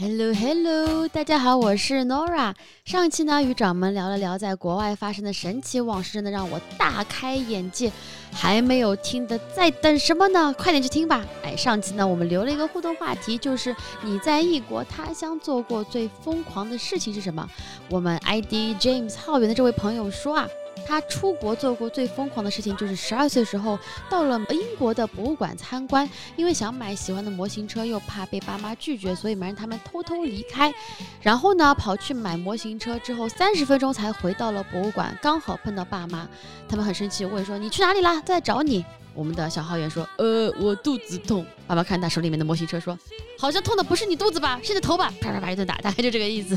Hello Hello，大家好，我是 Nora。上期呢，与掌门聊了聊在国外发生的神奇往事，真的让我大开眼界。还没有听的，在等什么呢？快点去听吧！哎，上期呢，我们留了一个互动话题，就是你在异国他乡做过最疯狂的事情是什么？我们 ID James 浩源的这位朋友说啊。他出国做过最疯狂的事情，就是十二岁时候到了英国的博物馆参观，因为想买喜欢的模型车，又怕被爸妈拒绝，所以瞒着他们偷偷离开。然后呢，跑去买模型车之后，三十分钟才回到了博物馆，刚好碰到爸妈，他们很生气，问说你去哪里啦？在找你。我们的小浩源说：“呃，我肚子痛。”爸爸看他手里面的模型车，说：“好像痛的不是你肚子吧，是你的头吧？”啪啪啪一顿打，大概就这个意思。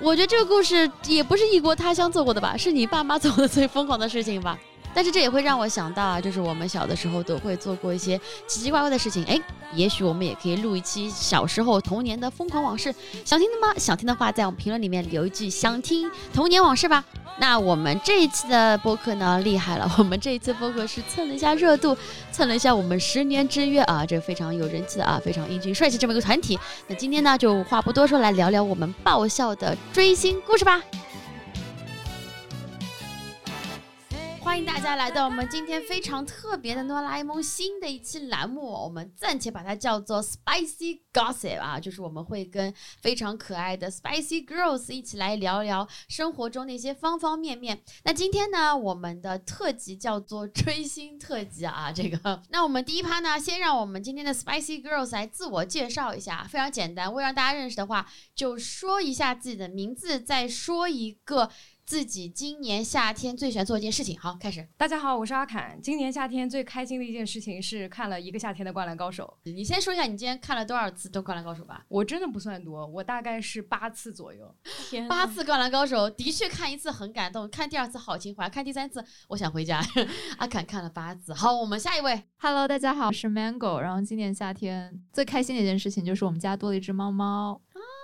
我觉得这个故事也不是异国他乡做过的吧，是你爸妈做的最疯狂的事情吧。但是这也会让我想到啊，就是我们小的时候都会做过一些奇奇怪怪的事情。哎，也许我们也可以录一期小时候童年的疯狂往事。想听的吗？想听的话，在我们评论里面留一句“想听童年往事”吧。那我们这一期的播客呢，厉害了！我们这一次播客是蹭了一下热度，蹭了一下我们十年之约啊，这非常有人气的啊，非常英俊帅气这么一个团体。那今天呢，就话不多说，来聊聊我们爆笑的追星故事吧。欢迎大家来到我们今天非常特别的哆啦 A 梦新的一期栏目，我们暂且把它叫做 Spicy Gossip 啊，就是我们会跟非常可爱的 Spicy Girls 一起来聊聊生活中那些方方面面。那今天呢，我们的特辑叫做追星特辑啊，这个。那我们第一趴呢，先让我们今天的 Spicy Girls 来自我介绍一下，非常简单，为了让大家认识的话，就说一下自己的名字，再说一个。自己今年夏天最喜欢做一件事情，好，开始。大家好，我是阿侃。今年夏天最开心的一件事情是看了一个夏天的《灌篮高手》。你先说一下你今天看了多少次《灌篮高手》吧？我真的不算多，我大概是八次左右。天，八次《灌篮高手》的确看一次很感动，看第二次好情怀，看第三次我想回家。阿侃看了八次。好，我们下一位。Hello，大家好，我是 Mango。然后今年夏天最开心的一件事情就是我们家多了一只猫猫。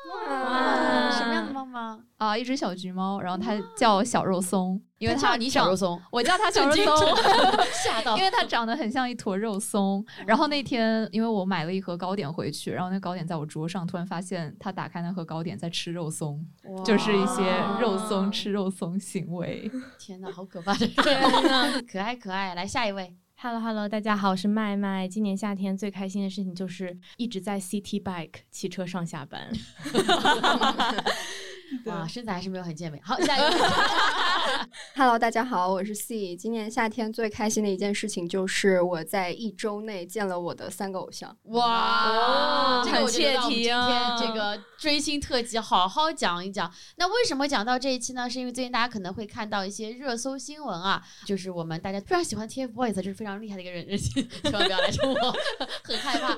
哇，什么样的猫猫啊？一只小橘猫，然后它叫小肉松，因为它你小肉松，我叫它小肉松，吓到，因为它长得很像一坨肉松。然后那天，因为我买了一盒糕点回去，然后那糕点在我桌上，突然发现它打开那盒糕点在吃肉松，就是一些肉松吃肉松行为。天哪，好可怕！天哪，可爱可爱，来下一位。Hello Hello，大家好，我是麦麦。今年夏天最开心的事情就是一直在 City Bike 骑车上下班。哇，身材还是没有很健美。好，下一个。Hello，大家好，我是 C。今年夏天最开心的一件事情就是我在一周内见了我的三个偶像。哇，很切题啊！这个追星特辑好好讲一讲。那为什么讲到这一期呢？是因为最近大家可能会看到一些热搜新闻啊，就是我们大家非常喜欢 TFBOYS，就是非常厉害的一个人，千万不要来冲我，很害怕。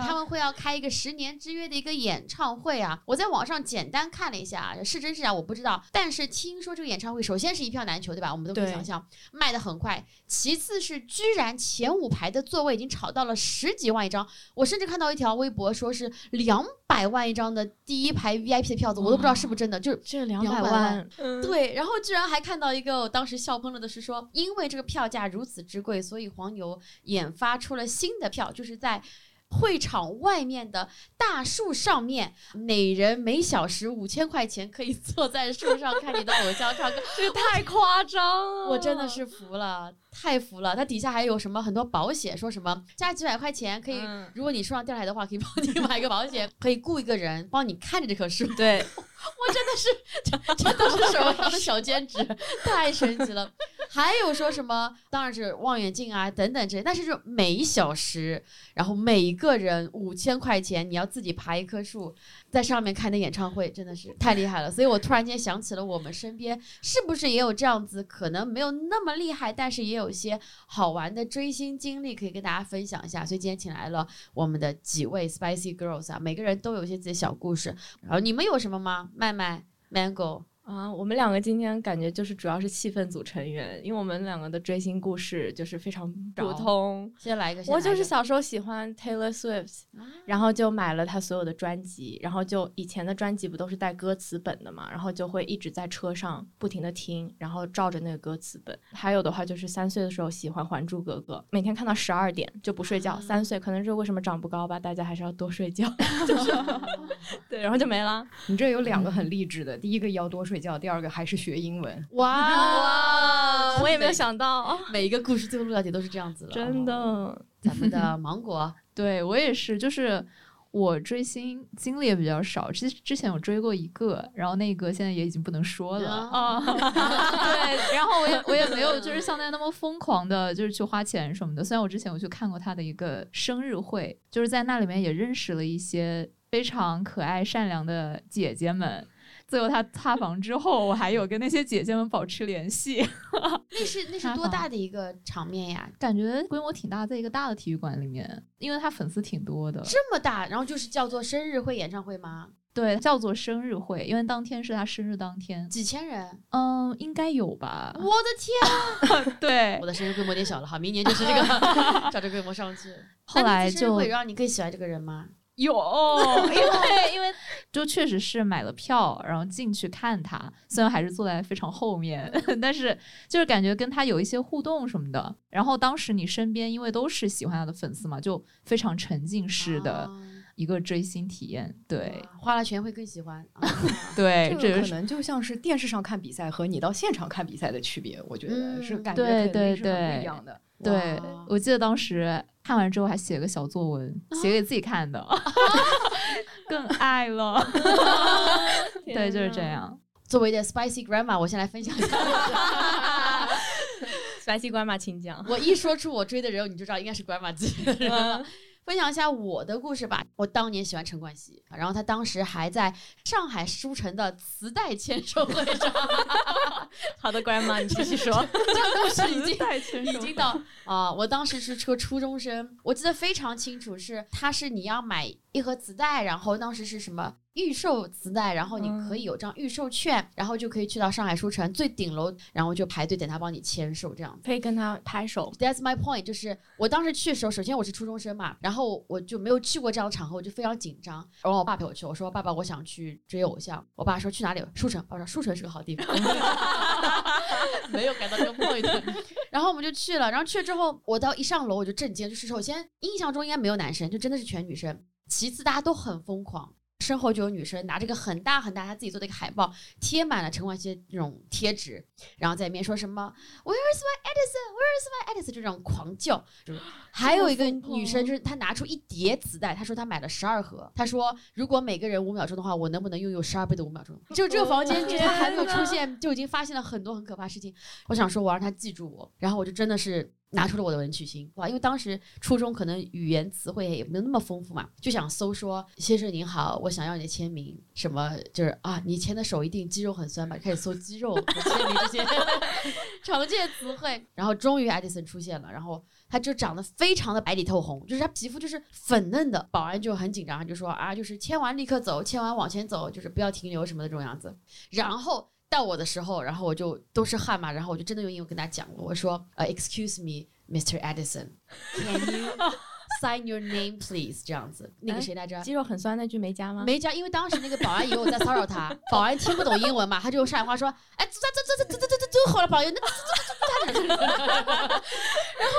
他们会要开一个十年之约的一个演唱会啊！我在网上简单看了一下。是真是假我不知道，但是听说这个演唱会首先是一票难求，对吧？我们都可以想象卖的很快。其次是居然前五排的座位已经炒到了十几万一张，我甚至看到一条微博说是两百万一张的第一排 VIP 的票子，我都不知道是不是真的，就是这两百万。对，然后居然还看到一个我当时笑喷了的是说，因为这个票价如此之贵，所以黄牛研发出了新的票，就是在。会场外面的大树上面，每人每小时五千块钱，可以坐在树上看你的偶像唱歌，这太夸张了！我真的是服了，太服了。它底下还有什么很多保险，说什么加几百块钱可以，如果你树上掉下来的话，可以帮你买个保险，可以雇一个人帮你看着这棵树。对。我真的是，这都是什么样的小兼职？太神奇了！还有说什么，当然是望远镜啊等等这些，但是就每一小时，然后每一个人五千块钱，你要自己爬一棵树，在上面看的演唱会，真的是太厉害了。所以我突然间想起了我们身边是不是也有这样子，可能没有那么厉害，但是也有一些好玩的追星经历可以跟大家分享一下。所以今天请来了我们的几位 Spicy Girls 啊，每个人都有一些自己的小故事。然后你们有什么吗？麦麦、Mango，啊，我们两个今天感觉就是主要是气氛组成员，因为我们两个的追星故事就是非常普通。先来一个，我就是小时候喜欢 Taylor Swift，然后就买了他所有的专辑，然后就以前的专辑不都是带歌词本的嘛，然后就会一直在车上不停的听，然后照着那个歌词本。还有的话就是三岁的时候喜欢《还珠格格》，每天看到十二点就不睡觉。三岁可能是为什么长不高吧，大家还是要多睡觉。对，然后就没了。你这有两个很励志的，第一个要多睡。睡觉，第二个还是学英文。哇，我也没有想到，每一个故事最后落脚点都是这样子的。真的，咱们的 芒果，对我也是，就是我追星经历也比较少。其实之前有追过一个，然后那个现在也已经不能说了啊。对，然后我也我也没有就是像那那么疯狂的，就是去花钱什么的。虽然我之前我去看过他的一个生日会，就是在那里面也认识了一些非常可爱善良的姐姐们。最后他塌房之后，我还有跟那些姐姐们保持联系。那是那是多大的一个场面呀？感觉规模挺大，在一个大的体育馆里面，因为他粉丝挺多的。这么大，然后就是叫做生日会演唱会吗？对，叫做生日会，因为当天是他生日当天。几千人？嗯，应该有吧。我的天！对，我的生日规模有点小了，哈，明年就是这个 照这规模上去。后来就会让你更喜欢这个人吗？有，因为 因为就确实是买了票，然后进去看他，虽然还是坐在非常后面，但是就是感觉跟他有一些互动什么的。然后当时你身边因为都是喜欢他的粉丝嘛，就非常沉浸式的一个追星体验。对，花了钱会更喜欢。对，这个可能就像是电视上看比赛和你到现场看比赛的区别，我觉得是感觉肯定是很不一样的。对，我记得当时看完之后还写了个小作文，写给自己看的，更爱了。对，就是这样。作为一个 spicy grandma，我先来分享一下。spicy grandma，请讲。我一说出我追的人，你就知道应该是 grandma 级的人。分享一下我的故事吧。我当年喜欢陈冠希，然后他当时还在上海书城的磁带签售会上。好的，grandma，你继续说。这个故事已经已经到啊！我当时是个初中生，我记得非常清楚，是他是你要买一盒磁带，然后当时是什么？预售磁带，然后你可以有张预售券，然后就可以去到上海书城最顶楼，然后就排队等他帮你签售，这样可以跟他拍手。That's my point，就是我当时去的时候，首先我是初中生嘛，然后我就没有去过这样的场合，我就非常紧张。然后我爸陪我去，我说爸爸，我想去追偶像。我爸说去哪里？书城。我说书城是个好地方。没有改到这个 point。然后我们就去了，然后去了之后，我到一上楼我就震惊，就是首先印象中应该没有男生，就真的是全女生。其次大家都很疯狂。身后就有女生拿着个很大很大她自己做的一个海报，贴满了陈冠希那种贴纸，然后在里面说什么 Where is my Edison？Where is my Edison？就这种狂叫。还有一个女生就是她拿出一叠磁带，她说她买了十二盒，她说如果每个人五秒钟的话，我能不能拥有十二倍的五秒钟？就这个房间，就她还没有出现，就已经发现了很多很可怕事情。我想说，我让她记住我，然后我就真的是。拿出了我的文曲星，哇！因为当时初中可能语言词汇也没有那么丰富嘛，就想搜说先生您好，我想要你的签名，什么就是啊，你签的手一定肌肉很酸吧？开始搜肌肉签名这些 常见词汇，然后终于艾迪森出现了，然后他就长得非常的白里透红，就是他皮肤就是粉嫩的，保安就很紧张，就说啊，就是签完立刻走，签完往前走，就是不要停留什么的这种样子，然后。到我的时候，然后我就都是汗嘛，然后我就真的用英文跟他讲了，我说呃，Excuse me, Mr. Edison, can you sign your name, please？这样子，那个谁来着？肌肉很酸，那句没加吗？没加，因为当时那个保安以为我在骚扰他，保安听不懂英文嘛，他就用上海话说，哎，这这这这这这这就好了，保安，那大这声。然后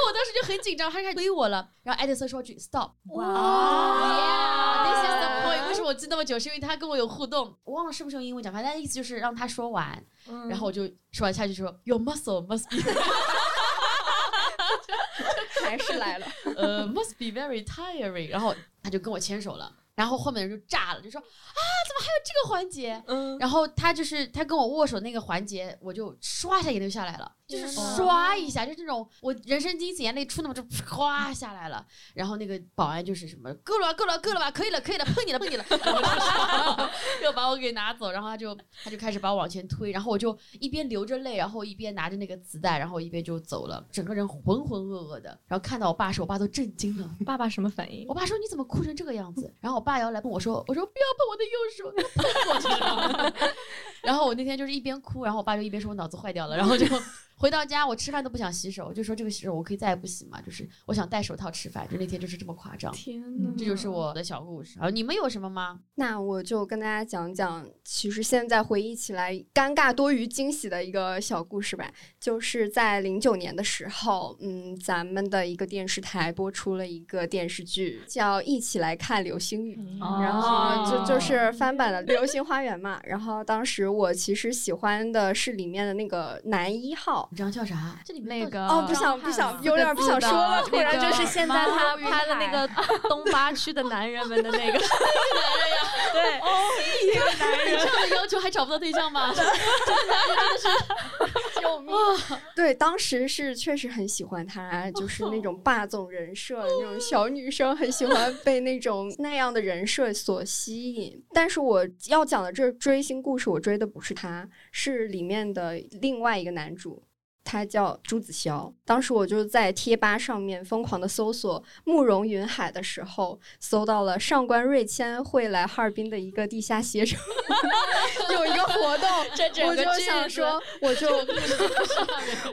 我当时就很紧张，他开始推我了，然后爱迪生说句 Stop！哇。我记那么久，是因为他跟我有互动，我忘了是不是用英文讲，反正意思就是让他说完，然后我就说完下去说 Your muscle must be，还是来了，呃，must be very tiring，然后他就跟我牵手了。然后后面人就炸了，就说啊，怎么还有这个环节？嗯，然后他就是他跟我握手那个环节，我就唰一下眼泪下来了，就是刷一下，就这种我人生第一次眼泪出那么就 哗下来了。然后那个保安就是什么够了够了够了吧，可以了可以了，碰你了碰你了，又把我给拿走。然后他就他就开始把我往前推，然后我就一边流着泪，然后一边拿着那个磁带，然后一边就走了，整个人浑浑噩噩的。然后看到我爸时，我爸都震惊了。爸爸什么反应？我爸说你怎么哭成这个样子？然后我。爸要来碰我说，我说不要碰我的右手，碰我。然后我那天就是一边哭，然后我爸就一边说我脑子坏掉了，然后就。回到家，我吃饭都不想洗手，就说这个洗手我可以再也不洗嘛，就是我想戴手套吃饭，就那天就是这么夸张。天呐，这就是我的小故事。然后你们有什么吗？那我就跟大家讲讲，其实现在回忆起来尴尬多于惊喜的一个小故事吧。就是在零九年的时候，嗯，咱们的一个电视台播出了一个电视剧，叫《一起来看流星雨》，然后就就是翻版的《流星花园》嘛。然后当时我其实喜欢的是里面的那个男一号。你知道叫啥？这里面那个哦，不想不想，有点不想说了。突然就是现在他拍的那个 东八区的男人们的那个男人呀，对，一个男人这样的要求还找不到对象吗？这个男人真的是救命！对，当时是确实很喜欢他，就是那种霸总人设的那种小女生，很喜欢 被那种那样的人设所吸引。但是我要讲的这追星故事，我追的不是他，是里面的另外一个男主。他叫朱子骁，当时我就在贴吧上面疯狂的搜索慕容云海的时候，搜到了上官瑞谦会来哈尔滨的一个地下携程，有一个活动，我就想说，我就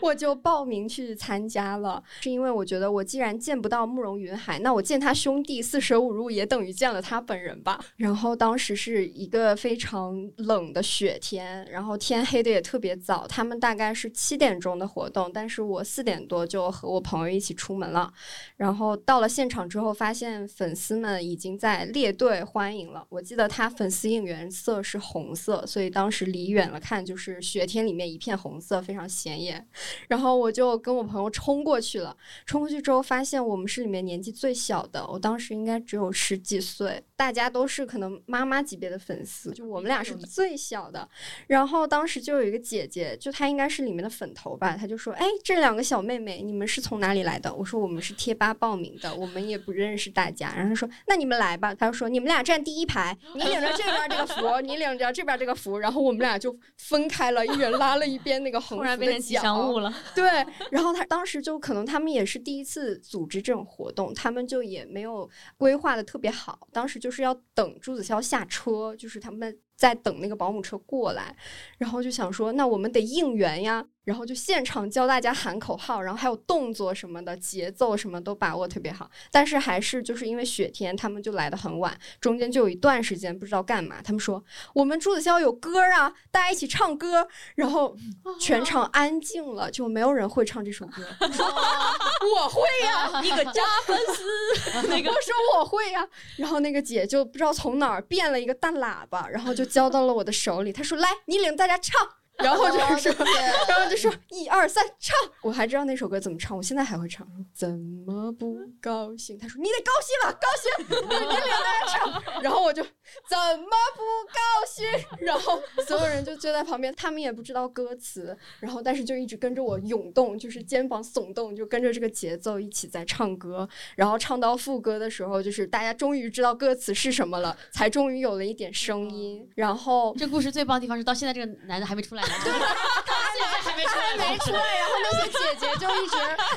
我就报名去参加了，是因为我觉得我既然见不到慕容云海，那我见他兄弟四舍五入也等于见了他本人吧。然后当时是一个非常冷的雪天，然后天黑的也特别早，他们大概是七点钟。的活动，但是我四点多就和我朋友一起出门了，然后到了现场之后，发现粉丝们已经在列队欢迎了。我记得他粉丝应援色是红色，所以当时离远了看就是雪天里面一片红色，非常显眼。然后我就跟我朋友冲过去了，冲过去之后发现我们是里面年纪最小的，我当时应该只有十几岁，大家都是可能妈妈级别的粉丝，就我们俩是最小的。然后当时就有一个姐姐，就她应该是里面的粉头吧。他就说：“哎，这两个小妹妹，你们是从哪里来的？”我说：“我们是贴吧报名的，我们也不认识大家。”然后他说：“那你们来吧。”他就说：“你们俩站第一排，你领着这边这个符，你领着这边这个符。”然后我们俩就分开了，一人拉了一边那个横 幅的吉祥物了。对，然后他当时就可能他们也是第一次组织这种活动，他们就也没有规划的特别好。当时就是要等朱子骁下车，就是他们。在等那个保姆车过来，然后就想说，那我们得应援呀，然后就现场教大家喊口号，然后还有动作什么的，节奏什么都把握特别好。但是还是就是因为雪天，他们就来的很晚，中间就有一段时间不知道干嘛。他们说我们朱子骁有歌啊，大家一起唱歌，然后全场安静了，就没有人会唱这首歌。我会呀，你个假粉丝，那个我说我会呀，然后那个姐就不知道从哪儿变了一个大喇叭，然后就。交到了我的手里，她说：“来，你领大家唱。”然后就是说，然后就说一二三唱，我还知道那首歌怎么唱，我现在还会唱。怎么不高兴？他说你得高兴啊，高兴，你领大家唱。然后我就 怎么不高兴？然后所有人就坐在旁边，他们也不知道歌词，然后但是就一直跟着我涌动，就是肩膀耸动，就跟着这个节奏一起在唱歌。然后唱到副歌的时候，就是大家终于知道歌词是什么了，才终于有了一点声音。然后这故事最棒的地方是到现在这个男的还没出来。对，他还没出来，没出来，然后那些姐姐就一直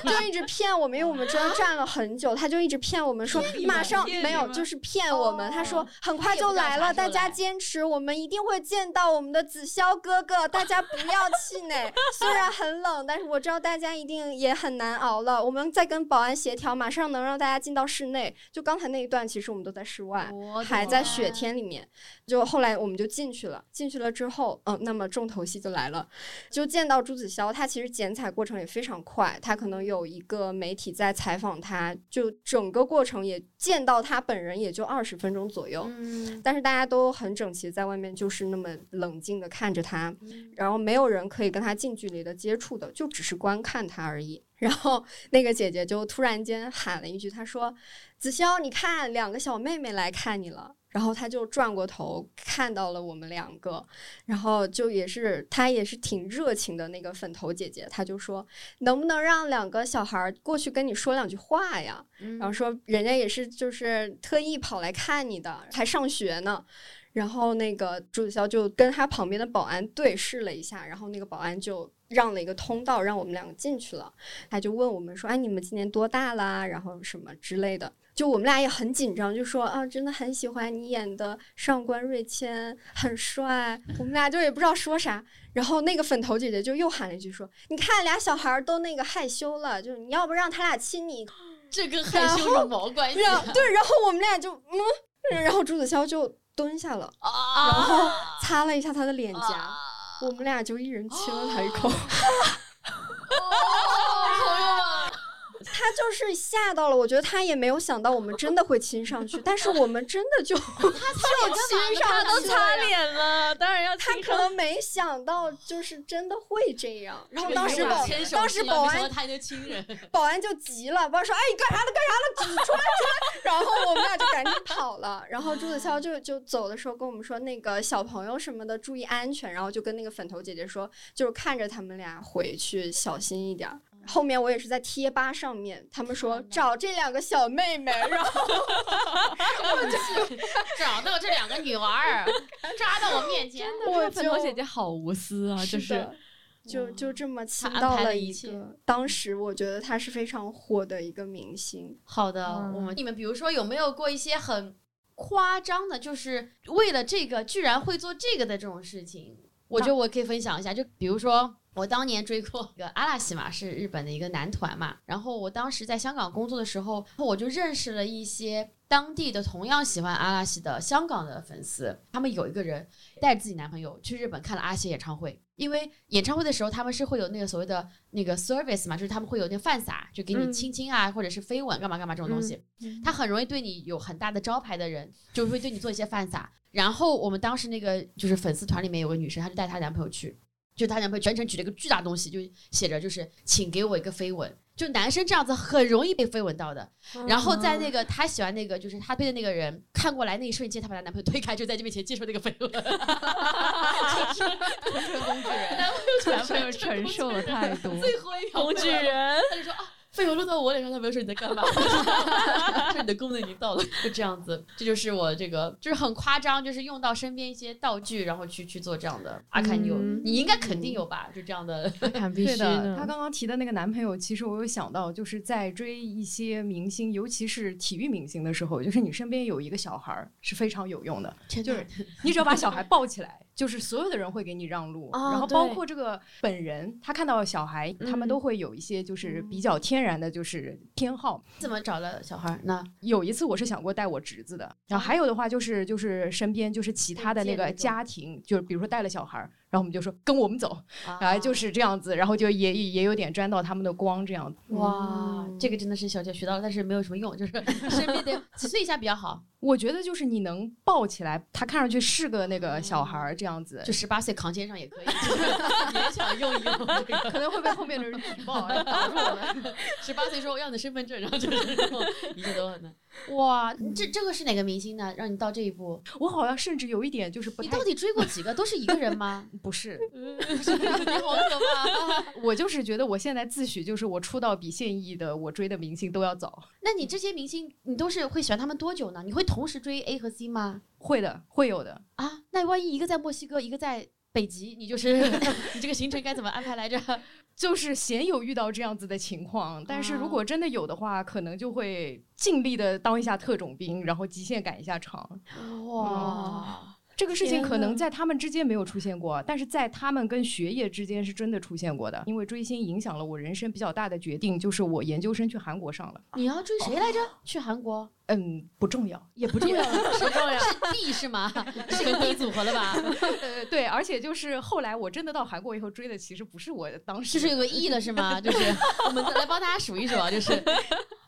就一直骗我们，因为我们真的站了很久，他就一直骗我们说马上没有，就是骗我们。他说很快就来了，大家坚持，我们一定会见到我们的子潇哥哥，大家不要气馁。虽然很冷，但是我知道大家一定也很难熬了。我们在跟保安协调，马上能让大家进到室内。就刚才那一段，其实我们都在室外，还在雪天里面。就后来我们就进去了，进去了之后，嗯，那么重头戏就来了，就见到朱子骁，他其实剪彩过程也非常快，他可能有一个媒体在采访他，就整个过程也见到他本人也就二十分钟左右，嗯，但是大家都很整齐，在外面就是那么冷静的看着他，然后没有人可以跟他近距离的接触的，就只是观看他而已。然后那个姐姐就突然间喊了一句，她说：“子潇，你看，两个小妹妹来看你了。”然后他就转过头看到了我们两个，然后就也是他也是挺热情的那个粉头姐姐，他就说能不能让两个小孩过去跟你说两句话呀？然后说人家也是就是特意跑来看你的，还上学呢。然后那个朱子骁就跟他旁边的保安对视了一下，然后那个保安就让了一个通道让我们两个进去了。他就问我们说：“哎，你们今年多大啦？然后什么之类的。”就我们俩也很紧张，就说啊，真的很喜欢你演的上官瑞谦，很帅。我们俩就也不知道说啥。然后那个粉头姐姐就又喊了一句说：“你看俩小孩都那个害羞了，就你要不让他俩亲你。”这跟害羞有毛关系？对，然后我们俩就嗯，然后朱子骁就蹲下了，然后擦了一下他的脸颊，我们俩就一人亲了他一口。他就是吓到了，我觉得他也没有想到我们真的会亲上去，但是我们真的就 他亲上，他都擦脸了，当然要他可能没想到就是真的会这样。然后当时保当时保安他就亲人，保安就急了，保安说：“哎，你干啥呢？干啥呢？出来出来！”然后我们俩就赶紧跑了。然后朱子骁就就走的时候跟我们说：“那个小朋友什么的注意安全。”然后就跟那个粉头姐姐说：“就是看着他们俩回去，小心一点。”后面我也是在贴吧上面，他们说找这两个小妹妹，然后 我就找到这两个女娃儿，抓到我面前。我粉头姐姐好无私啊，就是就就这么请到了一个。当时我觉得她是非常火的一个明星。好的，我们你们比如说有没有过一些很夸张的，就是为了这个居然会做这个的这种事情？我觉得我可以分享一下，就比如说。我当年追过一个阿拉西嘛，是日本的一个男团嘛。然后我当时在香港工作的时候，我就认识了一些当地的同样喜欢阿拉西的香港的粉丝。他们有一个人带着自己男朋友去日本看了阿西演唱会，因为演唱会的时候他们是会有那个所谓的那个 service 嘛，就是他们会有那饭撒，就给你亲亲啊，或者是飞吻干嘛干嘛这种东西。他很容易对你有很大的招牌的人，就会对你做一些饭撒。然后我们当时那个就是粉丝团里面有个女生，她就带她男朋友去。就她男朋友全程举了一个巨大东西，就写着就是请给我一个飞吻。就男生这样子很容易被飞吻到的。然后在那个他喜欢那个就是他对的那个人看过来那一瞬间，他把他男朋友推开，就在这面前接受那个飞吻。哈哈哈哈哈！工具人，男朋友承受了太多。最后一个工具人，他就说啊。飞吻落到我脸上，他没有说你在干嘛？说你的功能已经到了，就这样子，这就是我这个，就是很夸张，就是用到身边一些道具，然后去去做这样的。阿凯，你有，你应该肯定有吧？就这样的。阿凯必须的。他刚刚提的那个男朋友，其实我有想到，就是在追一些明星，尤其是体育明星的时候，就是你身边有一个小孩儿是非常有用的，就是你只要把小孩抱起来。就是所有的人会给你让路，然后包括这个本人，他看到小孩，他们都会有一些就是比较天然的，就是偏好。怎么找了小孩？呢有一次我是想过带我侄子的，然后还有的话就是就是身边就是其他的那个家庭，就是比如说带了小孩，然后我们就说跟我们走，然后就是这样子，然后就也也有点沾到他们的光这样子。哇，这个真的是小姐学到了，但是没有什么用，就是身边得几岁以下比较好。我觉得就是你能抱起来，他看上去是个那个小孩儿这样子，就十八岁扛肩上也可以，勉强用一用，可能会被后面的人举报打住我们。十八岁说我要你身份证，然后就是一切都很难。哇，这这个是哪个明星呢？让你到这一步？我好像甚至有一点就是不太。你到底追过几个？都是一个人吗？不是，你好可怕。我就是觉得我现在自诩就是我出道比现役的我追的明星都要早。那你这些明星，你都是会喜欢他们多久呢？你会同同时追 A 和 C 吗？会的，会有的啊。那万一一个在墨西哥，一个在北极，你就是 你这个行程该怎么安排来着？就是鲜有遇到这样子的情况，但是如果真的有的话，可能就会尽力的当一下特种兵，然后极限赶一下场。哇。这个事情可能在他们之间没有出现过，但是在他们跟学业之间是真的出现过的。因为追星影响了我人生比较大的决定，就是我研究生去韩国上了。你要追谁来着？去韩国？嗯，不重要，也不重要，不重要。是 D 是吗？是个 D 组合了吧？呃，对，而且就是后来我真的到韩国以后追的，其实不是我当时，就是有个 E 了是吗？就是 我们来帮大家数一数啊，就是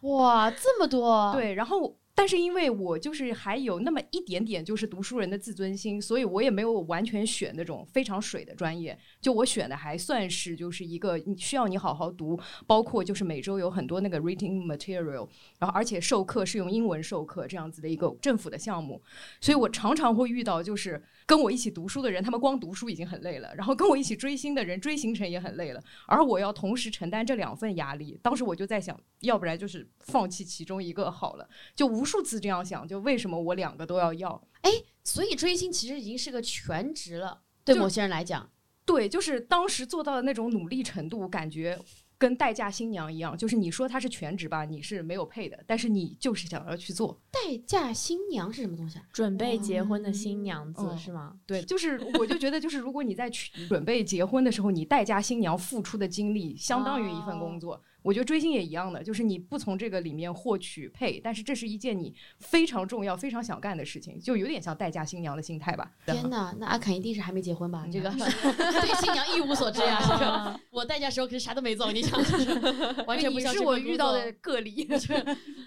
哇，这么多。对，然后。但是因为我就是还有那么一点点就是读书人的自尊心，所以我也没有完全选那种非常水的专业。就我选的还算是就是一个需要你好好读，包括就是每周有很多那个 reading material，然后而且授课是用英文授课这样子的一个政府的项目，所以我常常会遇到就是。跟我一起读书的人，他们光读书已经很累了，然后跟我一起追星的人追行程也很累了，而我要同时承担这两份压力。当时我就在想，要不然就是放弃其中一个好了，就无数次这样想，就为什么我两个都要要？哎，所以追星其实已经是个全职了，对某些人来讲，对，就是当时做到的那种努力程度，感觉跟待嫁新娘一样，就是你说她是全职吧，你是没有配的，但是你就是想要去做。待嫁新娘是什么东西啊？准备结婚的新娘子、嗯是吗？对，就是我就觉得，就是如果你在去准备结婚的时候，你待嫁新娘付出的精力相当于一份工作。我觉得追星也一样的，就是你不从这个里面获取配，但是这是一件你非常重要、非常想干的事情，就有点像待嫁新娘的心态吧。天哪，那阿侃一定是还没结婚吧？这 个对新娘一无所知啊！这个 我待嫁时候可是啥都没做，你想，完全不像你是我遇到的个例。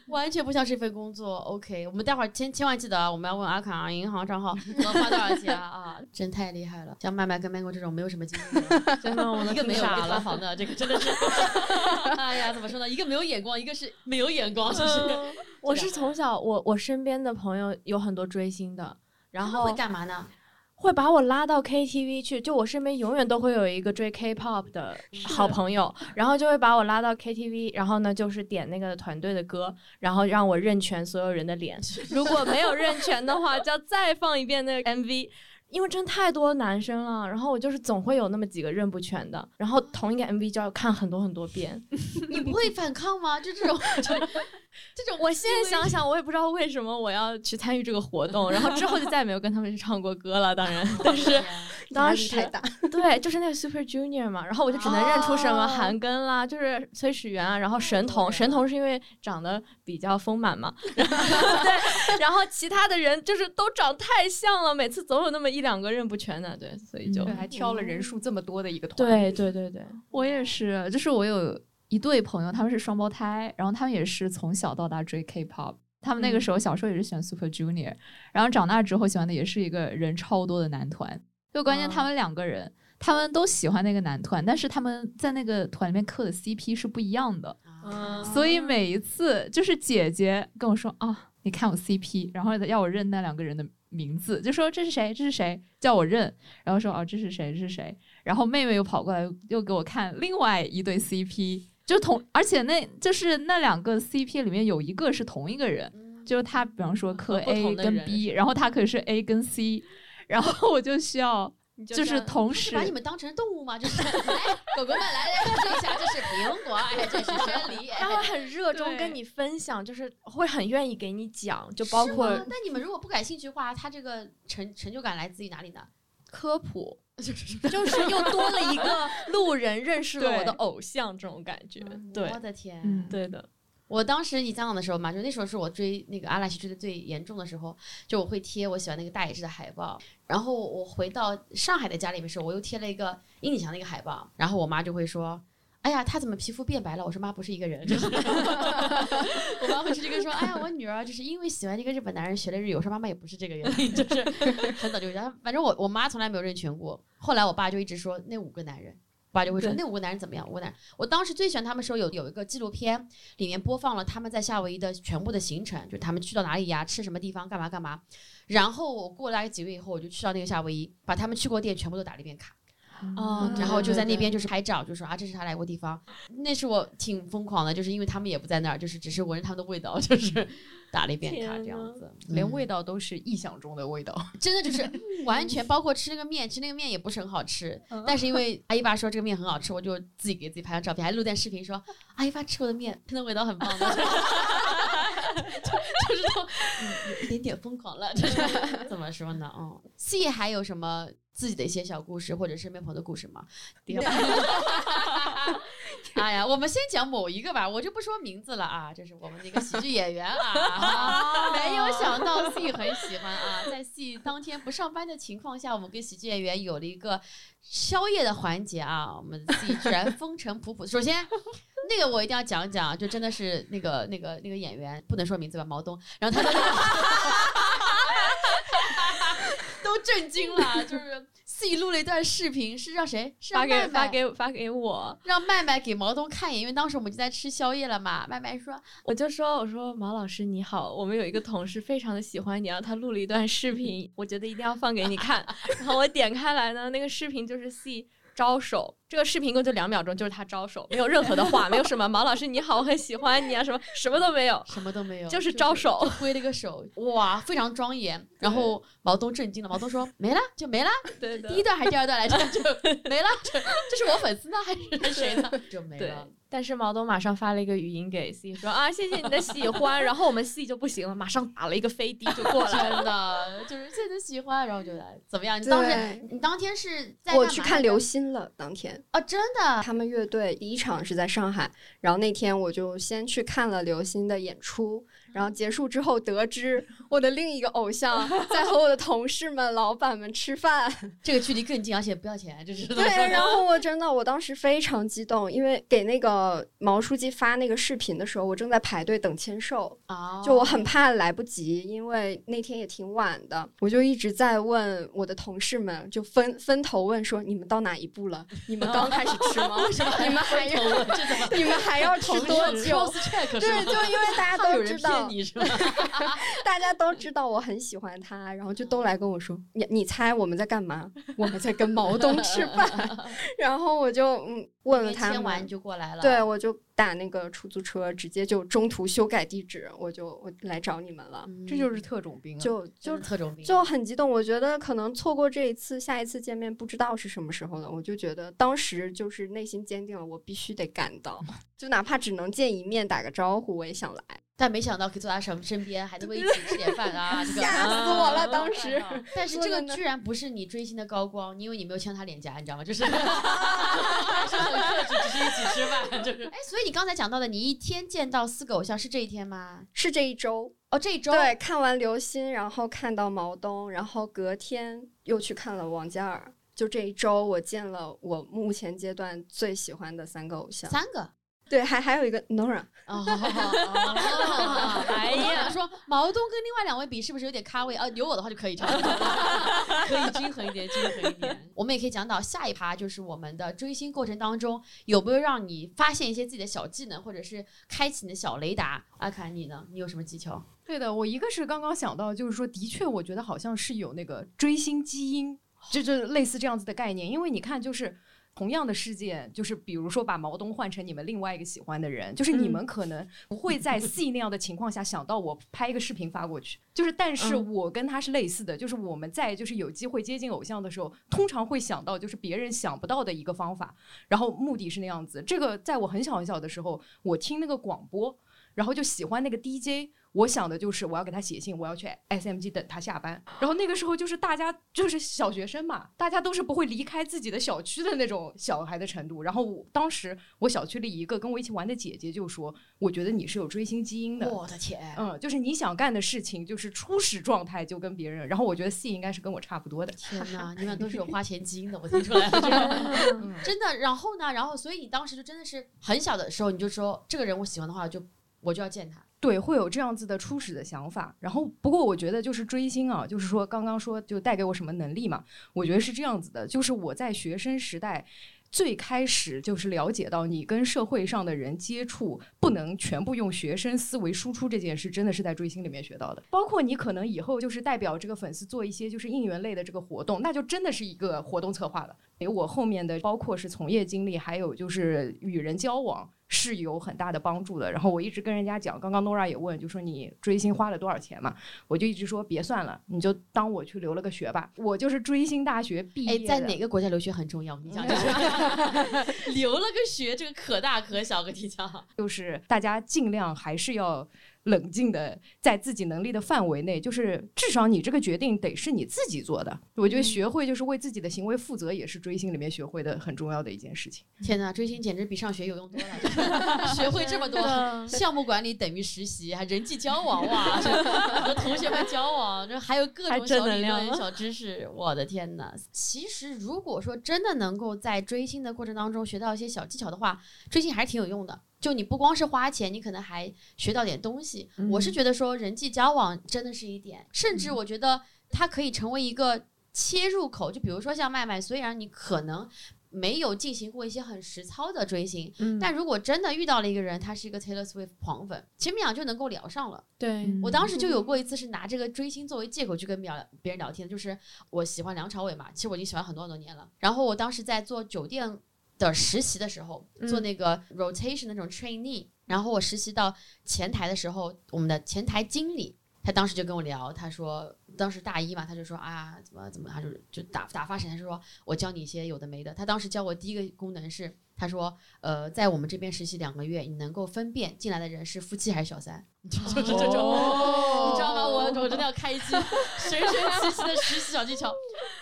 完全不像是一份工作。OK，我们待会儿千千万记得啊，我们要问阿侃啊，银行账号要花多少钱啊？啊，真太厉害了！像麦麦跟 Mango 这种没有什么经历的，真的，我都一个没有被傻了。塌房的，这个真的是，哎呀，怎么说呢？一个没有眼光，一个是没有眼光，就是。我是从小，我我身边的朋友有很多追星的，然后会干嘛呢？会把我拉到 KTV 去，就我身边永远都会有一个追 K-pop 的好朋友，然后就会把我拉到 KTV，然后呢就是点那个团队的歌，然后让我认全所有人的脸，如果没有认全的话，就要再放一遍那个 MV。因为真太多男生了，然后我就是总会有那么几个认不全的，然后同一个 MV 就要看很多很多遍。你不会反抗吗？就这种，这种，我现在想想，我也不知道为什么我要去参与这个活动，然后之后就再也没有跟他们去唱过歌了。当然，但是压当时力太大。对，就是那个 Super Junior 嘛，然后我就只能认出什么哦韩庚啦，就是崔始源啊，然后神童，神童是因为长得比较丰满嘛，然后 对，然后其他的人就是都长太像了，每次总有那么一两个认不全的，对，所以就、对，还挑了人数这么多的一个团。对对对对，我也是，就是我有一对朋友，他们是双胞胎，然后他们也是从小到大追 K-pop。他们那个时候小时候也是喜欢 Super Junior，、然后长大之后喜欢的也是一个人超多的男团。就关键他们两个人，他们都喜欢那个男团，但是他们在那个团里面磕的 CP 是不一样的。啊所以每一次就是姐姐跟我说啊，你看我 CP，然后要我认那两个人的名字，就说这是谁，这是谁，叫我认，然后说哦这是谁，这是谁，然后妹妹又跑过来又给我看另外一对 CP，就同，而且那就是那两个 CP 里面有一个是同一个人，就是他比方说磕 A 跟 B，然后他可是 A 跟 C，然后我就需要就是同时是把你们当成动物吗？就是来，狗狗们来来这一下，这是苹果，哎，这是 山梨，哎他会很热衷跟你分享，就是会很愿意给你讲，就包括吗但你们如果不感兴趣的话，他这个成成就感来自于哪里呢？科普，就是又多了一个路人认识了我的偶像这种感觉。对我，的天，嗯对的，我当时你香港的时候嘛，就那时候是我追那个阿拉西追的最严重的时候，就我会贴我喜欢那个大野智的海报，然后我回到上海的家里面的时候，我又贴了一个殷景祥的一个海报，然后我妈就会说。哎呀，他怎么皮肤变白了？我说妈，不是一个人。就 是我妈会直接跟说，哎呀，我女儿就是因为喜欢这个日本男人学了日语。我说妈妈也不是这个原因，就是 很早就讲。反正我我妈从来没有认全过。后来我爸就一直说那五个男人，我爸就会说那五个男人怎么样？五个男人，我当时最喜欢他们的时候有有一个纪录片，里面播放了他们在夏威夷的全部的行程，就他们去到哪里呀，吃什么地方，干嘛干嘛。然后我过了大概几个月以后，我就去到那个夏威夷，把他们去过店全部都打了一遍卡，哦然后就在那边就是拍照，就说啊这是他来过地方。那是我挺疯狂的，就是因为他们也不在那儿，就是只是闻着他们的味道，就是 打了一遍卡这样子，嗯。连味道都是意想中的味道。真的就是 完全包括吃那个面，其实那个面也不是很好吃，但是因为阿姨爸说这个面很好吃，我就自己给自己拍张照片，还录段视频说阿姨爸吃我的面，真的味道很棒。的，就 就是说、嗯、有一点点疯狂了，就是 怎么说呢？嗯，C 还有什么自己的一些小故事或者身边朋友的故事吗？哎呀，我们先讲某一个吧，我就不说名字了啊，这是我们的一个喜剧演员啊，没有想到 C 很喜欢啊，在 C 当天不上班的情况下，我们跟喜剧演员有了一个宵夜的环节啊，我们 C 居然风尘仆仆。首先，那个我一定要讲讲，就真的是那个那个那个演员不能说名字吧，毛东，然后他 都震惊了，就是 C 录了一段视频，是让谁？是让发给麦麦发给发给我，让麦麦给毛东看一眼，因为当时我们就在吃宵夜了嘛。麦麦说我就说我说毛老师你好，我们有一个同事非常的喜欢你，然后他录了一段视频，我觉得一定要放给你看。然后我点开来呢，那个视频就是 C 招手，这个视频共就两秒钟，就是他招手，没有任何的话，没有什么毛老师你好，我很喜欢你啊，什么什么都没有。什么都没有，就是招手就挥了一个手，哇，非常庄严。然后毛东震惊了，毛东说没了就没了，对第一段还是第二段来着 就没了，这这是我粉丝呢还是谁呢？就没了。但是毛东马上发了一个语音给 C 说啊，谢谢你的喜欢，然后我们 C 就不行了，马上打了一个飞的就过来了。真的就是谢谢喜欢，然后就来怎么样？你当时你当天是在我干嘛呢去看刘星了，当天哦，真的他们乐队第一场是在上海，然后那天我就先去看了刘星的演出，然后结束之后得知我的另一个偶像 在和我的同事们、老板们吃饭，这个距离更近，而且不要钱，这是对，然后我真的我当时非常激动，因为给那个毛书记发那个视频的时候，我正在排队等签售，哦，就我很怕来不及，因为那天也挺晚的，我就一直在问我的同事们，就分分头问说你们到哪一步了？你们刚开始吃吗？你们还要你们还要吃多久？对，就因为大家都知道骗，你是吗？大家都知道我很喜欢他，然后就都来跟我说，你你猜我们在干嘛？我们在跟毛东吃饭。然后我就嗯问了没他签完，就过来了。对，我就打那个出租车，直接就中途修改地址，我就我来找你们了，嗯，这就是特种兵啊！就就就是特种兵，就很激动。我觉得可能错过这一次，下一次见面不知道是什么时候了。我就觉得当时就是内心坚定了，我必须得赶到，就哪怕只能见一面打个招呼，我也想来。但没想到可以坐在身身边，还能够一起吃点饭啊！这个吓死我了当时。但是这个居然不是你追星的高光，因为你没有牵他脸颊，你知道吗？就是还 是很克制，只是一起吃饭，就是。哎，所以你刚才讲到的，你一天见到四个偶像是这一天吗？是这一周，哦，这一周。对，看完刘星，然后看到毛东，然后隔天又去看了王嘉尔。就这一周，我见了我目前阶段最喜欢的三个偶像。三个。对，还还有一个 Nora，哦，哎呀，说毛东跟另外两位比，是不是有点咖位？啊，有我的话就可以，差不多了可以均衡一点，均衡一点。我们也可以讲到下一趴，就是我们的追星过程当中，有没有让你发现一些自己的小技能，或者是开启你的小雷达？阿凯，你呢？你有什么技巧？对的，我一个是刚刚想到，就是说，的确，我觉得好像是有那个追星基因，就就类似这样子的概念。因为你看，就是同样的事件，就是比如说把毛东换成你们另外一个喜欢的人，就是你们可能不会在 C 那样的情况下想到我拍一个视频发过去，就是但是嗯我跟他是类似的，就是我们在就是有机会接近偶像的时候，通常会想到就是别人想不到的一个方法，然后目的是那样子。这个在我很小很小的时候，我听那个广播。然后就喜欢那个 DJ，我想的就是我要给他写信，我要去 SMG 等他下班。然后那个时候就是大家就是小学生嘛，大家都是不会离开自己的小区的那种小孩的程度。然后我当时我小区里一个跟我一起玩的姐姐就说，我觉得你是有追星基因的。我的天，嗯，就是你想干的事情，就是初始状态就跟别人，然后我觉得 C 应该是跟我差不多的。天哪，你们都是有花钱基因的，我听出来了 真的真的。然后呢，然后所以你当时就真的是很小的时候，你就说这个人我喜欢的话，就我就要见他。对，会有这样子的初始的想法。然后，不过我觉得就是追星啊，就是说刚刚说就带给我什么能力嘛，我觉得是这样子的，就是我在学生时代。最开始就是了解到你跟社会上的人接触不能全部用学生思维输出这件事，真的是在追星里面学到的。包括你可能以后就是代表这个粉丝做一些就是应援类的这个活动，那就真的是一个活动策划了。给我后面的包括是从业经历，还有就是与人交往。是有很大的帮助的。然后我一直跟人家讲，刚刚 Nora 也问，就说你追星花了多少钱嘛？我就一直说别算了，你就当我去留了个学吧。我就是追星大学毕业哎，的。在哪个国家留学很重要，我跟你讲，就 是留了个学，这个可大可小，跟你讲。就是大家尽量还是要冷静的，在自己能力的范围内，就是至少你这个决定得是你自己做的。我觉得学会就是为自己的行为负责，也是追星里面学会的很重要的一件事情。天哪，追星简直比上学有用多了，学会这么多项目管理等于实习，还人际交往哇，和同学们交往，这还有各种小能量论、小知识，我的天哪！其实如果说真的能够在追星的过程当中学到一些小技巧的话，追星还是挺有用的。就你不光是花钱，你可能还学到点东西。我是觉得说人际交往真的是一点，甚至我觉得它可以成为一个切入口。就比如说像麦麦，虽然你可能没有进行过一些很实操的追星，嗯但如果真的遇到了一个人，他是一个 Taylor Swift 狂粉，其实你们俩就能够聊上了。对，我当时就有过一次是拿这个追星作为借口去跟别人别人聊天，就是我喜欢梁朝伟嘛，其实我已经喜欢很多很多年了。然后我当时在做酒店的实习的时候，做那个 rotation 那种 trainee，然后我实习到前台的时候，我们的前台经理他当时就跟我聊，他说当时大一嘛，他就说啊怎么怎么，他就就打打发时间，他说我教你一些有的没的。他当时教我第一个功能是，他说呃在我们这边实习两个月，你能够分辨进来的人是夫妻还是小三，就是这种，你知道吗？我我真的要开一期神神奇奇的实习小技巧。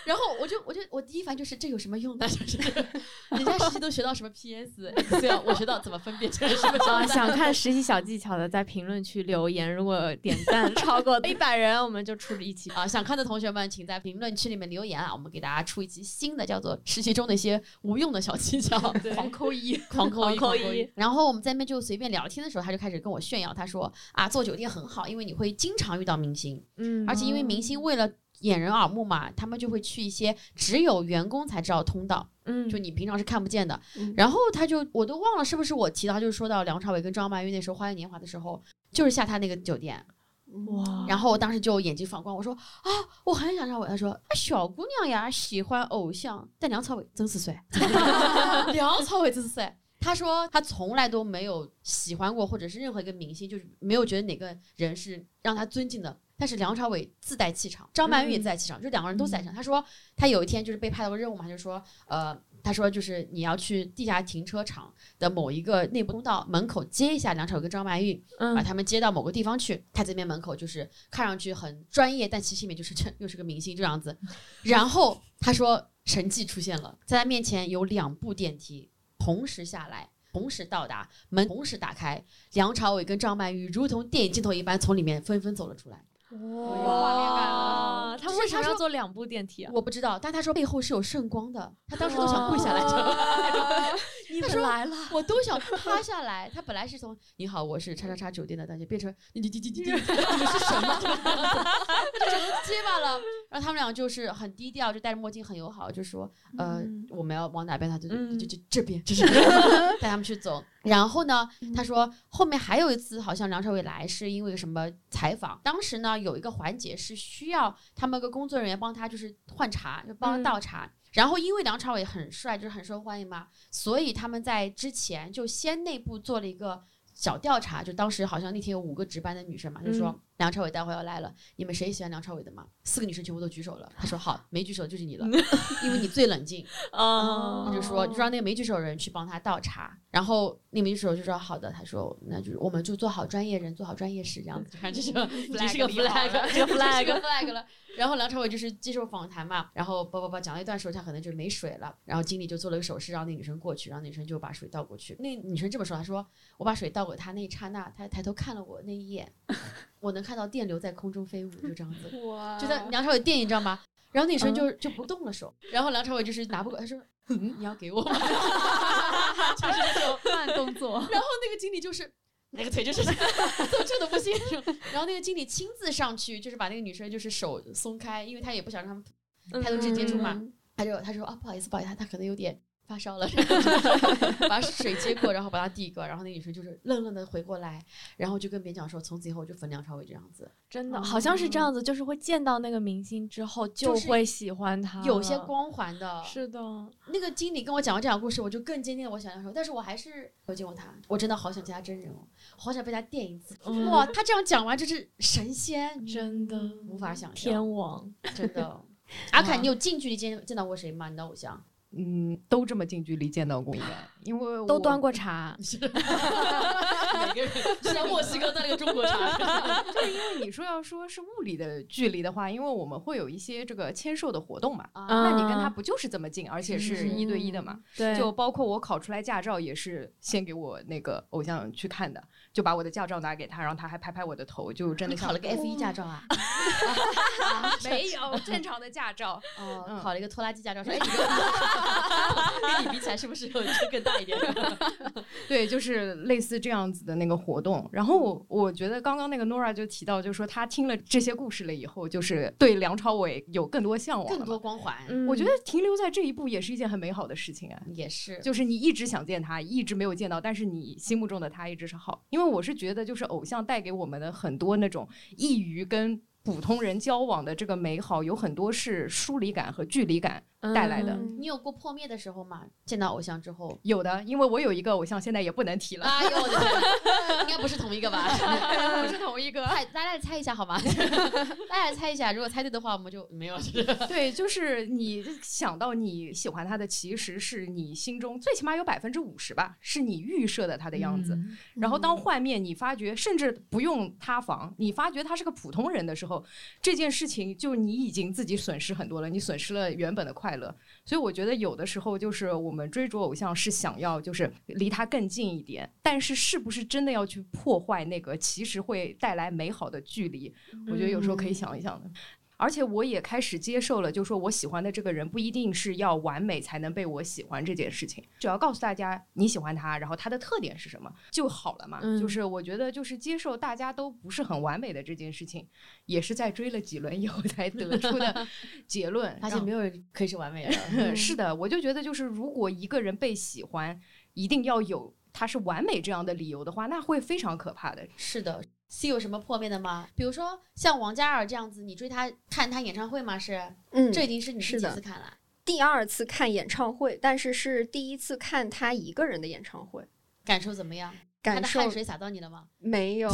然后我就我就我第一反应就是这有什么用呢？就是人家实习都学到什么 PS、Excel，我学到怎么分辨这是什么小啊，想看实习小技巧的，在评论区留言。如果点赞超过 一百人，我们就出一期。啊，想看的同学们，请在评论区里面留言啊，我们给大家出一期新的，叫做实习中的一些无用的小技巧，狂扣一，狂扣一，狂扣一。然后我们在那边就随便聊天的时候，他就开始跟我炫耀，他说啊，做酒店很好，因为你会经常遇到明星，嗯而且因为明星为了掩人耳目嘛，他们就会去一些只有员工才知道通道，嗯就你平常是看不见的。嗯然后他就我都忘了是不是我提到，就是说到梁朝伟跟张曼玉那时候《花样年华》的时候，就是下他那个酒店，哇然后我当时就眼睛放光，我说啊，我很想让我。他说啊，小姑娘呀，喜欢偶像，但梁朝伟真是帅，梁朝伟真是帅。他说他从来都没有喜欢过，或者是任何一个明星，就是没有觉得哪个人是让他尊敬的。但是梁朝伟自带气场，张曼玉也自带气场，就两个人都自带气场。他说他有一天就是被派到个任务嘛，他就说呃，他说就是你要去地下停车场的某一个内部通道门口接一下梁朝伟跟张曼玉，把嗯他们接到某个地方去。他这边门口就是看上去很专业，但其实里面就是这又是个明星这样子。然后他说神迹出现了，在他面前有两部电梯同时下来。同时到达，门同时打开，梁朝伟跟张曼玉如同电影镜头一般从里面纷纷走了出来。哇，他们为什么就是他说要坐两部电梯啊？我不知道，但他说背后是有圣光的，他当时都想跪下来着。你他说来了，我都想趴下来。他本来是从“你好，我是叉叉叉酒店的大姐”变成“你你你你你你是什么？” 他就整个结巴了。然后他们俩就是很低调，就戴着墨镜，很友好，就说：“呃，嗯我们要往哪边？”他就就就这边，就是 带他们去走。然后呢，他说后面还有一次，好像梁朝伟来是因为什么采访，当时呢有一个环节是需要他们个工作人员帮他就是换茶，就帮他嗯。倒茶。然后因为梁朝伟很帅，就是很受欢迎嘛，所以他们在之前就先内部做了一个小调查，就当时好像那天有五个值班的女生嘛，就说嗯梁朝伟待会要来了，你们谁喜欢梁朝伟的吗？四个女生全部都举手了。他说好，没举手就是你了，因为你最冷静。哦他就说就让那个没举手的人去帮他倒茶，然后那个没举手就说好的，他说那就我们就做好专业人，做好专业事这样子，反正这是 这是个 flag 这个 flag flag 了。然后梁朝伟就是接受访谈嘛，然后叭叭叭讲了一段时候，他可能就没水了，然后经理就做了个手势让那女生过去，然后女生就把水倒过去。那女生这么说，她说我把水倒给他那一刹那，他抬头看了我那一眼，我能看到电流在空中飞舞，就这样子。哇就在梁朝伟电影，你知道吗？然后女生就、就不动了手，然后梁朝伟就是拿不过，他说：“嗯，你要给我吗？” 就是这种。慢动作。然后那个经理就是那个腿就是这这都不行。然后那个经理亲自上去，就是把那个女生就是手松开，因为他也不想让他们太多肢体接触嘛。嗯他就他说啊，不好意思，不好意思，他他可能有点发烧了，把水接过，然后把他递一个，然后那女生就是愣愣的回过来，然后就跟别人讲说，从此以后我就粉梁朝伟这样子。真的好像是这样子，就是会见到那个明星之后就就是会喜欢他，有些光环的，是的，那个经理跟我讲完这样的故事，我就更坚定了我想象说，但是我还是没有见过他，我真的好想见他真人哦，好想被他电一次。嗯哇，他这样讲完，就是神仙，真的无法想象，天王，真的。阿凯，你有近距离见见到过谁吗？你的偶像？嗯，都这么近距离见到过，应该因为我都端过茶，每个人就像墨西哥端了个中国茶。就是因为你说要说是物理的距离的话，因为我们会有一些这个签售的活动嘛，啊那你跟他不就是这么近，而且是一对一的嘛？对，就包括我考出来驾照也是先给我那个偶像去看的，就把我的驾照拿给他，然后他还拍拍我的头，就真的考了个 F 一驾照啊？没有正常的驾照，哦，嗯考了一个拖拉机驾照，说哎，你跟跟你比起来是不是有更大一点？对，就是类似这样子的那个活动。然后我我觉得刚刚那个 Nora 就提到，就是说他听了这些故事了以后，就是对梁朝伟有更多向往更多光环，嗯我觉得停留在这一步也是一件很美好的事情啊。也是。就是你一直想见他，一直没有见到，但是你心目中的他一直是好。因为我是觉得，就是偶像带给我们的很多那种异于跟普通人交往的这个美好，有很多是疏离感和距离感带来的。嗯你有过破灭的时候吗？见到偶像之后？有的，因为我有一个偶像，现在也不能提了。哎呦我的天，应该不是同一个吧？不是同一个。猜，大家来猜一下好吗？大家来猜一下，如果猜对的话，我们就没有。对，就是你想到你喜欢他的，其实是你心中最起码有百分之五十吧，是你预设的他的样子。嗯然后当幻灭，你发觉甚至不用塌房，你发觉他是个普通人的时候，这件事情就你已经自己损失很多了，你损失了原本的快乐。所以我觉得有的时候就是我们追逐偶像是想要就是离他更近一点，但是是不是真的要去破坏那个，其实会带来美好的距离？我觉得有时候可以想一想的。而且我也开始接受了，就说我喜欢的这个人不一定是要完美才能被我喜欢这件事情，只要告诉大家你喜欢他，然后他的特点是什么就好了嘛。嗯就是我觉得就是接受大家都不是很完美的这件事情，也是在追了几轮以后才得出的 结论。发现没有人可以是完美的。嗯，是的，我就觉得就是如果一个人被喜欢，一定要有他是完美这样的理由的话，那会非常可怕的。是的，C 有什么破灭的吗？比如说像王嘉尔这样子，你追他看他演唱会吗？是，嗯，这已经是你第几次看了？第二次看演唱会，但是是第一次看他一个人的演唱会，感受怎么样？他感受的汗水洒到你了吗？没有。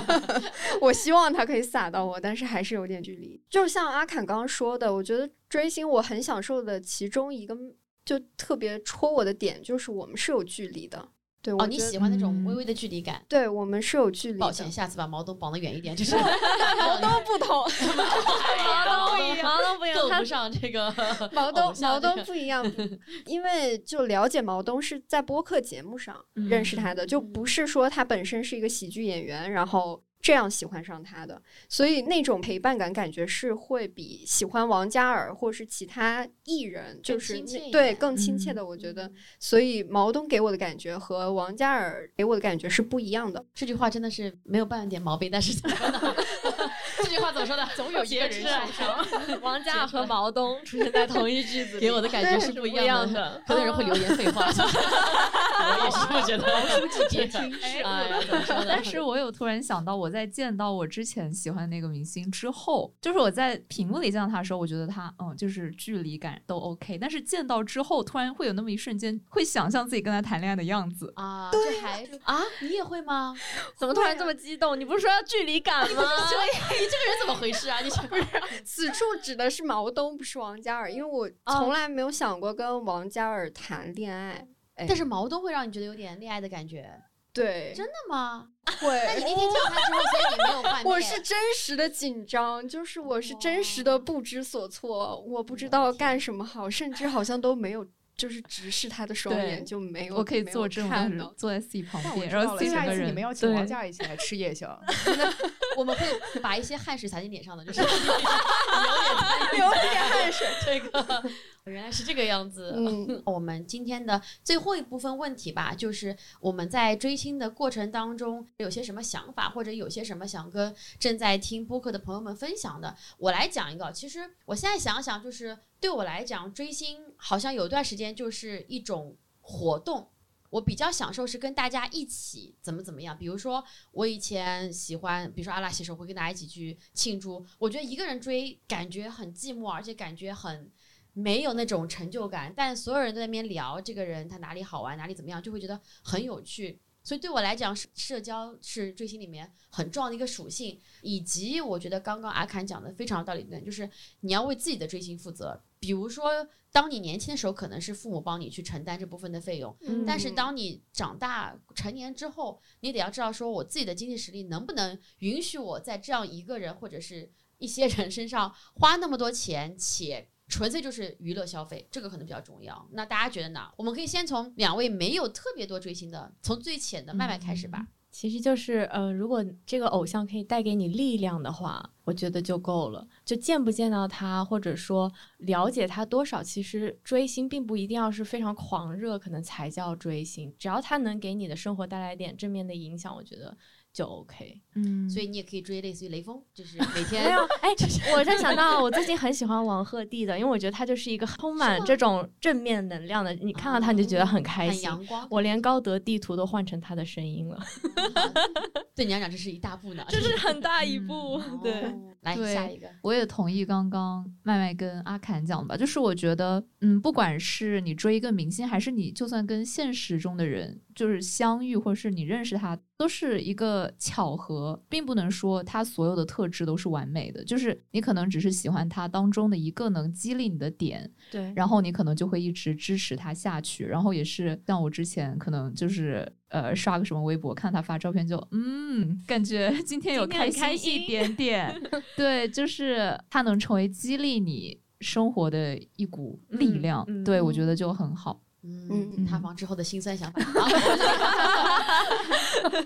我希望他可以洒到我，但是还是有点距离。就像阿侃刚刚说的，我觉得追星我很享受的其中一个就特别戳我的点，就是我们是有距离的。对，哦，你喜欢那种嗯微微的距离感。对我们是有距离的。抱歉，下次把毛东绑得远一点，就是 毛东不同，毛不一样毛东不一样他够不上这个毛都毛这个东不一样，因为就了解毛东是在播客节目上认识他的，就不是说他本身是一个喜剧演员，然后这样喜欢上他的，所以那种陪伴感感觉是会比喜欢王嘉尔或是其他艺人就是亲切对更亲切的，我觉得，所以毛东给我的感觉和王嘉尔给我的感觉是不一样的。这句话真的是没有半点毛病，但是怎么呢？这句话怎么说的？总有一个人 受伤，王嘉尔和 毛东出现在同一句子，给我的感觉 是不一样的。很多人会留言废话，我也是不觉得。毛书记别听是，哎呀，怎么说呢？但是我有突然想到，我在见到我之前喜欢的那个明星之后，就是我在屏幕里见到他的时候，我觉得他嗯，就是距离感都 OK。但是见到之后，突然会有那么一瞬间，会想象自己跟他谈恋爱的样子。啊，对还啊，你也会吗？怎么突然这么激动？你不是说要距离感吗？这个人怎么回事啊？你是不是？此处指的是毛东，不是王嘉尔，因为我从来没有想过跟王嘉尔谈恋爱。哎但是毛东会让你觉得有点恋爱的感觉，对，真的吗？会。那你那天见他之后，所以你没有幻灭？我是真实的紧张，就是我是真实的不知所措，我不知道干什么好，甚至好像都没有，就是直视他的双眼就没有。我可以没有作证，我当时看到。坐在 C 旁边，但我知道了，然后 C 整个人下一次你们要请王嘉尔一起来吃夜宵。我们会把一些汗水洒进脸上的，就是 流点汗水。这个原来是这个样子。嗯，我们今天的最后一部分问题吧，就是我们在追星的过程当中有些什么想法，或者有些什么想跟正在听播客的朋友们分享的。我来讲一个，其实我现在想想，就是对我来讲，追星好像有段时间就是一种活动。我比较享受是跟大家一起怎么怎么样，比如说我以前喜欢，比如说阿拉西时候会跟大家一起去庆祝。我觉得一个人追感觉很寂寞，而且感觉很没有那种成就感。但所有人都在那边聊这个人他哪里好玩，哪里怎么样，就会觉得很有趣。所以对我来讲，社社交是追星里面很重要的一个属性，以及我觉得刚刚阿侃讲的非常有道理的，就是你要为自己的追星负责。比如说，当你年轻的时候，可能是父母帮你去承担这部分的费用，嗯但是当你长大成年之后，你得要知道说，我自己的经济实力能不能允许我在这样一个人或者是一些人身上花那么多钱，且纯粹就是娱乐消费，这个可能比较重要。那大家觉得呢？我们可以先从两位没有特别多追星的，从最浅的麦麦开始吧。其实就是，呃，如果这个偶像可以带给你力量的话，我觉得就够了。就见不见到他，或者说了解他多少，其实追星并不一定要是非常狂热，可能才叫追星。只要他能给你的生活带来点正面的影响，我觉得就 OK。嗯，所以你也可以追类似于雷锋，就是每天没有，哎，我在想到我最近很喜欢王鹤棣的，因为我觉得他就是一个充满这种正面能量的，你看到他你就觉得很开很心。阳光。我连高德地图都换成他的声音了，对你来讲，这是一大步呢，这是很大一嗯步。哦对，来对下一个，我也同意刚刚麦麦跟阿侃讲的吧，就是我觉得，嗯，不管是你追一个明星，还是你就算跟现实中的人就是相遇，或者是你认识他，都是一个巧合，并不能说他所有的特质都是完美的。就是你可能只是喜欢他当中的一个能激励你的点，对，然后你可能就会一直支持他下去。然后也是像我之前可能就是呃刷个什么微博，看他发照片就嗯，感觉 今天有开开心一点点。对，就是他能成为激励你生活的一股力嗯量。嗯对我觉得就很好。嗯，嗯塌房之后的心酸想法。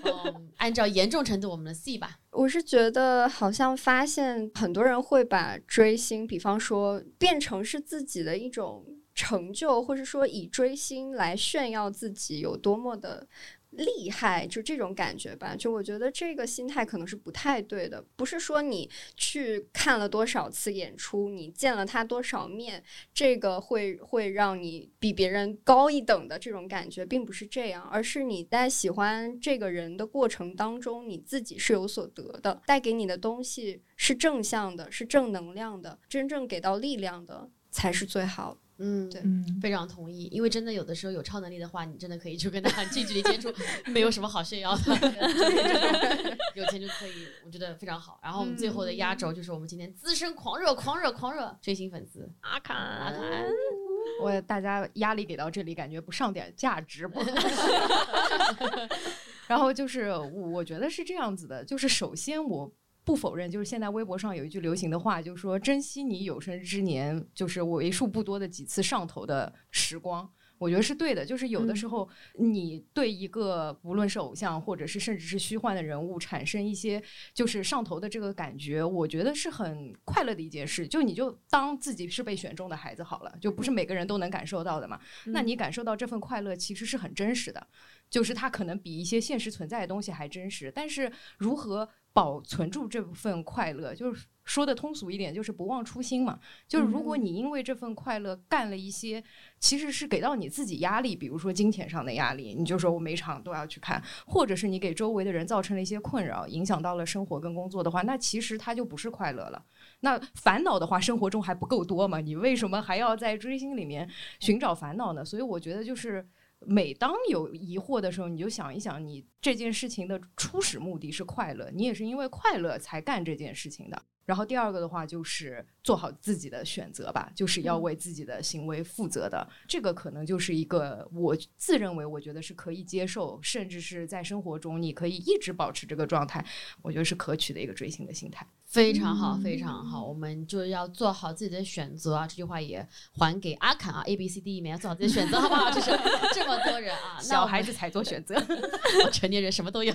嗯按照严重程度，我们的 C 吧。我是觉得好像发现很多人会把追星，比方说变成是自己的一种成就，或者说以追星来炫耀自己有多么的。厉害，就这种感觉吧。就我觉得这个心态可能是不太对的，不是说你去看了多少次演出，你见了他多少面，这个会会让你比别人高一等的这种感觉，并不是这样，而是你在喜欢这个人的过程当中，你自己是有所得的，带给你的东西是正向的，是正能量的，真正给到力量的才是最好的。嗯，对嗯，非常同意。因为真的有的时候有超能力的话，你真的可以去跟他 近距离接触，没有什么好炫耀 的。有钱就可以，我觉得非常好。然后我们最后的压轴就是我们今天资深狂热、狂热、狂热追星粉丝阿坎，阿坎。我大家压力给到这里，感觉不上点价值不。然后就是我我觉得是这样子的，就是首先我。不否认，就是现在微博上有一句流行的话，就是说珍惜你有生之年，就是为数不多的几次上头的时光。我觉得是对的，就是有的时候你对一个无论是偶像，或者是甚至是虚幻的人物，产生一些就是上头的这个感觉，我觉得是很快乐的一件事。就你就当自己是被选中的孩子好了，就不是每个人都能感受到的嘛。那你感受到这份快乐，其实是很真实的，就是它可能比一些现实存在的东西还真实。但是如何保存住这份快乐，就是说的通俗一点，就是不忘初心嘛。就是如果你因为这份快乐干了一些，其实是给到你自己压力，比如说金钱上的压力，你就说我每场都要去看，或者是你给周围的人造成了一些困扰，影响到了生活跟工作的话，那其实它就不是快乐了。那烦恼的话，生活中还不够多吗？你为什么还要在追星里面寻找烦恼呢？所以我觉得就是。每当有疑惑的时候，你就想一想，你这件事情的初始目的是快乐，你也是因为快乐才干这件事情的。然后第二个的话就是做好自己的选择吧，就是要为自己的行为负责的。这个可能就是一个我自认为我觉得是可以接受，甚至是在生活中你可以一直保持这个状态，我觉得是可取的一个追星的心态。非常好，非常好，我们就要做好自己的选择啊！这句话也还给阿侃啊，A B C D 里面要做好自己的选择，好不好？就是 这么多人啊，小孩子才做选择。成年人什么都要。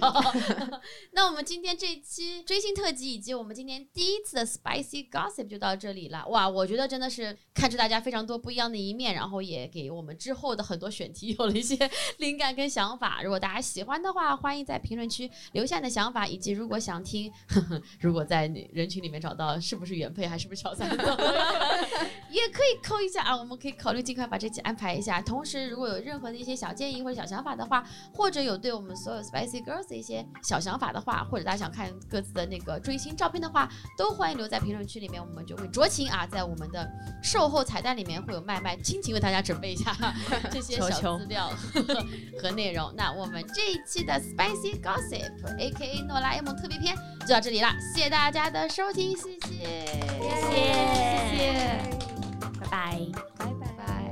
那我们今天这一期追星特辑以及我们今天第一次的 Spicy Gossip 就到这里了。哇，我觉得真的是看出大家非常多不一样的一面，然后也给我们之后的很多选题 有了一些灵感跟想法。如果大家喜欢的话，欢迎在评论区留下你的想法，以及如果想听，呵 呵如果在人群里面找到是不是原配还是不是小三，也可以扣一下啊。我们可以考虑尽快把这期安排一下。同时，如果有任何的一些小建议或者小想法的话，或者有对我们所有 Spicy Girls 的一些小想法的话，或者大家想看各自的那个追星照片的话，都欢迎留在评论区里面，我们就会酌情啊，在我们的售后彩蛋里面会有麦麦亲情为大家准备一下 这些小资料和和内容。那我们这一期的 Spicy Gossip A.K.A 诺拉 A 梦特别篇就到这里啦，谢谢大家的收听，谢谢，谢谢谢。拜拜。